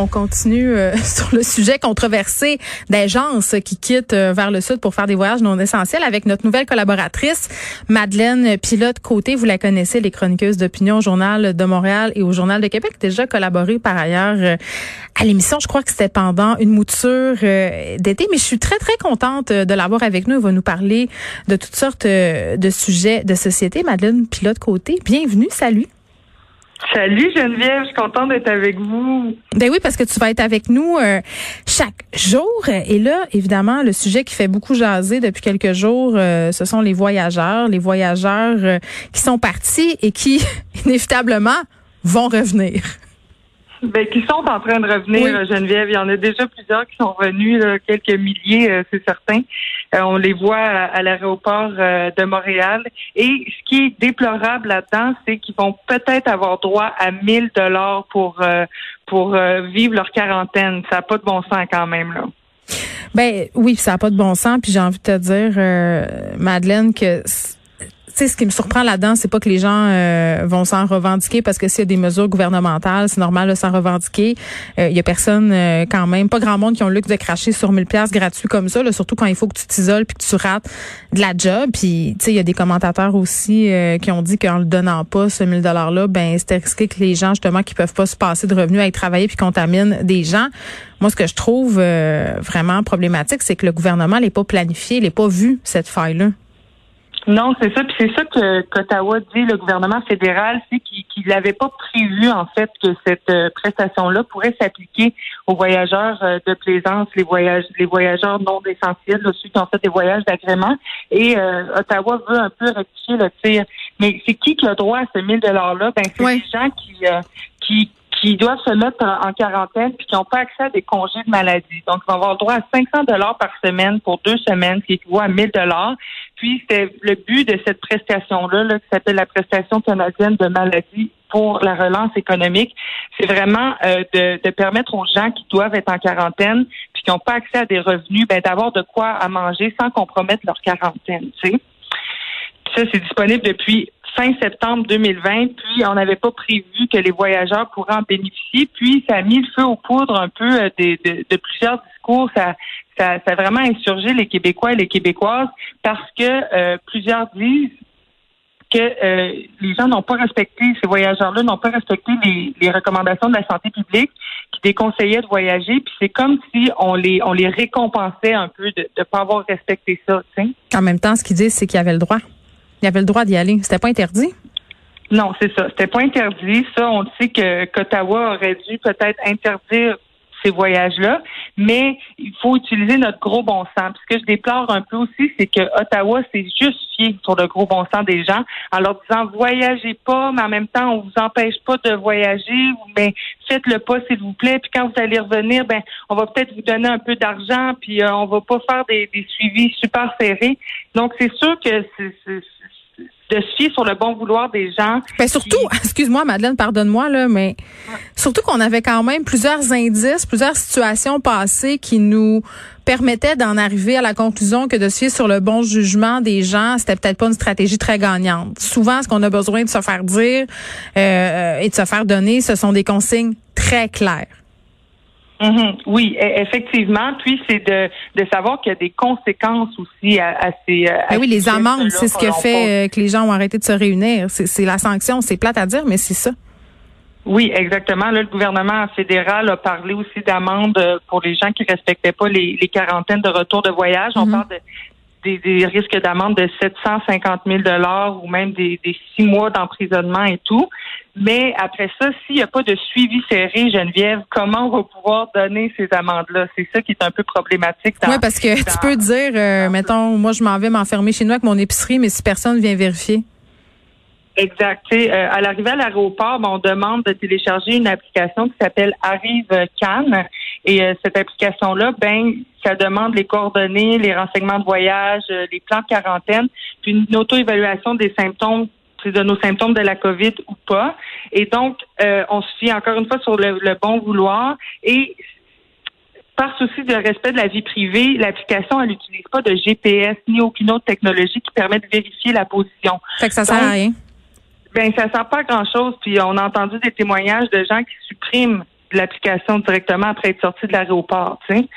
On continue euh, sur le sujet controversé d'agences qui quittent euh, vers le sud pour faire des voyages non essentiels avec notre nouvelle collaboratrice, Madeleine Pilote-Côté. Vous la connaissez, les chroniqueuses d'opinion au Journal de Montréal et au Journal de Québec. Déjà collaboré par ailleurs euh, à l'émission. Je crois que c'était pendant une mouture d'été, mais je suis très, très contente de l'avoir avec nous. Elle va nous parler de toutes sortes de sujets de société. Madeleine Pilote-Côté, bienvenue. Salut. Salut Geneviève, je suis contente d'être avec vous. Ben oui, parce que tu vas être avec nous euh, chaque jour. Et là, évidemment, le sujet qui fait beaucoup jaser depuis quelques jours, euh, ce sont les voyageurs, les voyageurs euh, qui sont partis et qui, inévitablement, vont revenir. Ben, qui sont en train de revenir, Geneviève. Il y en a déjà plusieurs qui sont revenus, quelques milliers, c'est certain. Euh, on les voit à, l'aéroport euh, de Montréal. Et ce qui est déplorable là-dedans, c'est qu'ils vont peut-être avoir droit à 1000 dollars pour euh, pour vivre leur quarantaine. Ça n'a pas de bon sens quand même là. Ben oui, ça n'a pas de bon sens. Puis j'ai envie de te dire, Madeleine, que sais, ce qui me surprend là-dedans, c'est pas que les gens euh, vont s'en revendiquer parce que s'il y a des mesures gouvernementales, c'est normal de s'en revendiquer. Il euh, y a personne euh, quand même, pas grand monde qui ont le luxe de cracher sur 1000 pièces gratuits comme ça, surtout quand il faut que tu t'isoles puis que tu rates de la job. Puis tu sais, il y a des commentateurs aussi qui ont dit qu'en le donnant pas ce 1000 dollars là, ben c'était risqué que les gens justement qui peuvent pas se passer de revenus aillent travailler puis contaminent des gens. Moi, ce que je trouve vraiment problématique, c'est que le gouvernement n'est pas planifié, n'est pas vu cette faille là. Non, c'est ça. Puis c'est ça que qu'Ottawa dit, le gouvernement fédéral, c'est qu'il n'avait pas prévu en fait que cette euh, prestation-là pourrait s'appliquer aux voyageurs euh, de plaisance, les voyages, les voyageurs non essentiels, ceux qui ont fait des voyages d'agrément. Et euh, Ottawa veut un peu rectifier le tir. Mais c'est qui qui a droit à ce 1000 dollars-là? Ben c'est les gens qui qui qui doivent se mettre en, quarantaine puis qui n'ont pas accès à des congés de maladie. Donc, ils vont avoir droit à 500 dollars par semaine pour deux semaines, qui équivaut à 1000 dollars. Puis, c'est le but de cette prestation-là, là, qui s'appelle la prestation canadienne de maladie pour la relance économique, c'est vraiment euh, de, de, permettre aux gens qui doivent être en quarantaine puis qui n'ont pas accès à des revenus, ben, d'avoir de quoi à manger sans compromettre leur quarantaine. Tu sais. Ça, c'est disponible depuis fin septembre 2020, puis on n'avait pas prévu que les voyageurs pourraient en bénéficier, puis ça a mis le feu aux poudres un peu euh, de, de, plusieurs discours. Ça, ça, ça, a vraiment insurgé les Québécois et les Québécoises parce que euh, plusieurs disent que euh, les gens n'ont pas respecté, ces voyageurs-là n'ont pas respecté les, les, recommandations de la santé publique qui déconseillaient de voyager, puis c'est comme si on les on les récompensait un peu de ne pas avoir respecté ça. En même temps, ce qu'ils disent, c'est qu'ils avaient le droit. Il avait le droit d'y aller. C'était pas interdit? Non, c'est ça. C'était pas interdit. Ça, on sait que qu'Ottawa aurait dû peut-être interdire ces voyages-là, mais il faut utiliser notre gros bon sens. Ce que je déplore un peu aussi, c'est que Ottawa s'est juste fié sur le gros bon sens des gens en leur disant voyagez pas, mais en même temps, on vous empêche pas de voyager, mais faites-le pas, s'il vous plaît. Puis quand vous allez revenir, ben, on va peut-être vous donner un peu d'argent, puis euh, on va pas faire des, des suivis super serrés. Donc, c'est sûr que c'est de se sur le bon vouloir des gens. Ben surtout, excuse-moi Madeleine, pardonne-moi là, mais surtout qu'on avait quand même plusieurs indices, plusieurs situations passées qui nous permettaient d'en arriver à la conclusion que de se fier sur le bon jugement des gens, c'était peut-être pas une stratégie très gagnante. Souvent, ce qu'on a besoin de se faire dire euh, et de se faire donner, ce sont des consignes très claires. Mhm. Oui, e, effectivement. Puis c'est de, de savoir qu'il y a des conséquences aussi à, ces. Ben oui, les amendes, c'est ce qui fait euh, que les gens ont arrêté de se réunir. C'est la sanction. C'est plate à dire, mais c'est ça. Oui, exactement. Là, le gouvernement fédéral a parlé aussi d'amendes pour les gens qui respectaient pas les, les quarantaines de retour de voyage. On mhm. parle de des, des, risques d'amende de 750 000 dollars ou même des, des six mois d'emprisonnement et tout. Mais après ça, s'il n'y a pas de suivi serré, Geneviève, comment on va pouvoir donner ces amendes-là? C'est ça qui est un peu problématique. Oui, parce que tu peux dire, euh, mettons, moi, je m'en vais m'enfermer chez nous avec mon épicerie, mais si personne vient vérifier. Exact. Euh, à l'arrivée à l'aéroport, ben, on demande de télécharger une application qui s'appelle Arrive Cannes. Et euh, cette application-là, ben, ça demande les coordonnées, les renseignements de voyage, euh, les plans de quarantaine, puis une auto-évaluation des symptômes de nos symptômes de la COVID ou pas. Et donc, euh, on se fie encore une fois sur le, bon vouloir. Et par souci de respect de la vie privée, l'application, elle n'utilise pas de GPS ni aucune autre technologie qui permet de vérifier la position. Fait que ça sert à rien. Ben, ça sert pas à grand chose. Puis on a entendu des témoignages de gens qui suppriment l'application directement après être sortis de l'aéroport. Fait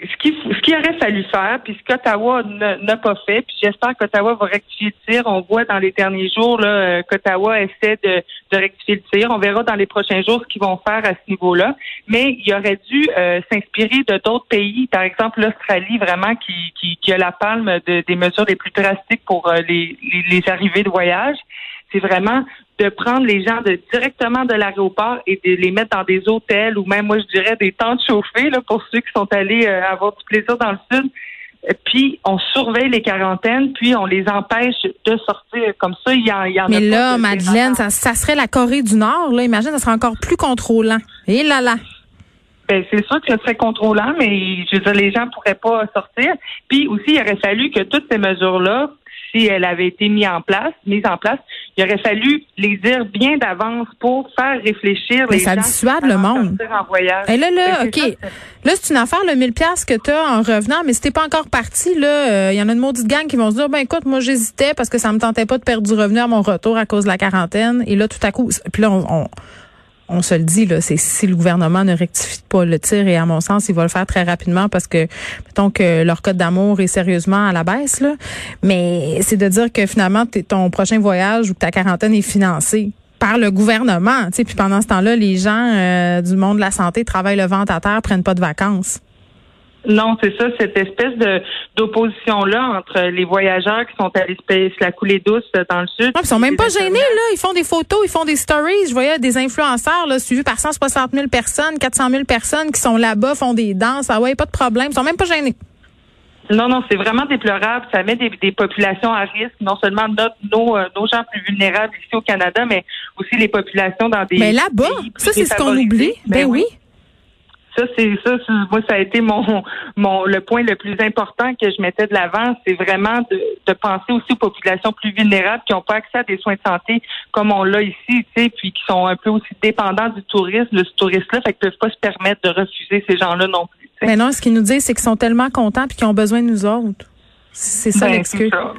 ce qu'il ce qu'il aurait fallu faire, puis ce qu'Ottawa n'a pas fait, puis j'espère qu'Ottawa va rectifier le tir. On voit dans les derniers jours là, euh, qu'Ottawa essaie de, de, rectifier le tir. On verra dans les prochains jours ce qu'ils vont faire à ce niveau-là. Mais il aurait dû euh, s'inspirer de d'autres pays, par exemple l'Australie, vraiment qui, qui, qui, a la palme de, des mesures les plus drastiques pour euh, les, les, les arrivées de voyage c'est vraiment de prendre les gens de, directement de l'aéroport et de les mettre dans des hôtels ou même, moi, je dirais, des tentes chauffées là, pour ceux qui sont allés euh, avoir du plaisir dans le sud. Puis on surveille les quarantaines, puis on les empêche de sortir comme ça. Il y en, il y en Mais là, Madeleine, ça, ça, serait la Corée du Nord. Là, imagine, ça serait encore plus contrôlant. Et là là. Ben, c'est sûr que c'est contrôlant, mais je veux dire, les gens pourraient pas sortir. Puis aussi, il aurait fallu que toutes ces mesures-là si elle avait été mise en place, mise en place, il aurait fallu les dire bien d'avance pour faire réfléchir Mais les ça gens dissuade le monde. en voyage. Et là, là, Ben, OK. ça, Là, c'est une affaire, le 1000 pièces que tu as en revenant, mais si t'es pas encore parti, là, il y en a une maudite gang qui vont se dire, ben écoute, moi j'hésitais parce que ça me tentait pas de perdre du revenu à mon retour à cause de la quarantaine. Et là, tout à coup, puis là, on, on, on se le dit, là, c'est si le gouvernement ne rectifie pas le tir, et à mon sens, il va le faire très rapidement parce que, mettons que leur code d'amour est sérieusement à la baisse, là. Mais c'est de dire que finalement, ton prochain voyage ou ta quarantaine est financée par le gouvernement, tu sais, puis pendant ce temps-là, les gens euh, du monde de la santé travaillent le ventre à terre, prennent pas de vacances. Non, c'est ça, cette espèce de d'opposition-là entre les voyageurs qui sont payer- se la couler douce dans le sud. Puis ils sont même pas gênés, là. Ils font des photos, ils font des stories. Je voyais des influenceurs, là, suivis par 160 000 personnes, 400 000 personnes qui sont là-bas, font des danses. Ah ouais, pas de problème. Ils sont même pas gênés. Non, non, c'est vraiment déplorable. Ça met des, des populations à risque, non seulement notre, nos, euh, nos gens plus vulnérables ici au Canada, mais aussi les populations dans des. Mais là-bas, ça, c'est ce qu'on oublie. Ben oui. Ça, c'est ça. Moi, ça a été mon, mon le point le plus important que je mettais de l'avant, c'est vraiment de, de penser aussi aux populations plus vulnérables qui n'ont pas accès à des soins de santé comme on l'a ici, tu sais, puis qui sont un peu aussi dépendants du tourisme, de ce tourisme-là, fait qu'ils peuvent pas se permettre de refuser ces gens-là non plus. tu sais. Mais non, ce qu'ils nous disent, c'est qu'ils sont tellement contents puis qu'ils ont besoin de nous autres. C'est ça Ben, l'excuse. ça.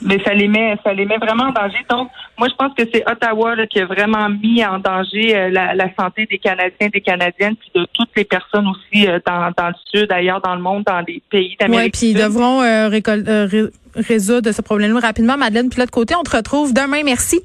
Mais ça les met, ça les met vraiment en danger. Donc, moi, je pense que c'est Ottawa là, qui a vraiment mis en danger euh, la, la santé des Canadiens, des Canadiennes, puis de toutes les personnes aussi euh, dans, dans le sud, ailleurs dans le monde, dans les pays Oui, d'Amérique puis ils devront euh, résoudre ce problème-là rapidement. Madeleine, puis de l'autre côté, on te retrouve demain. Merci.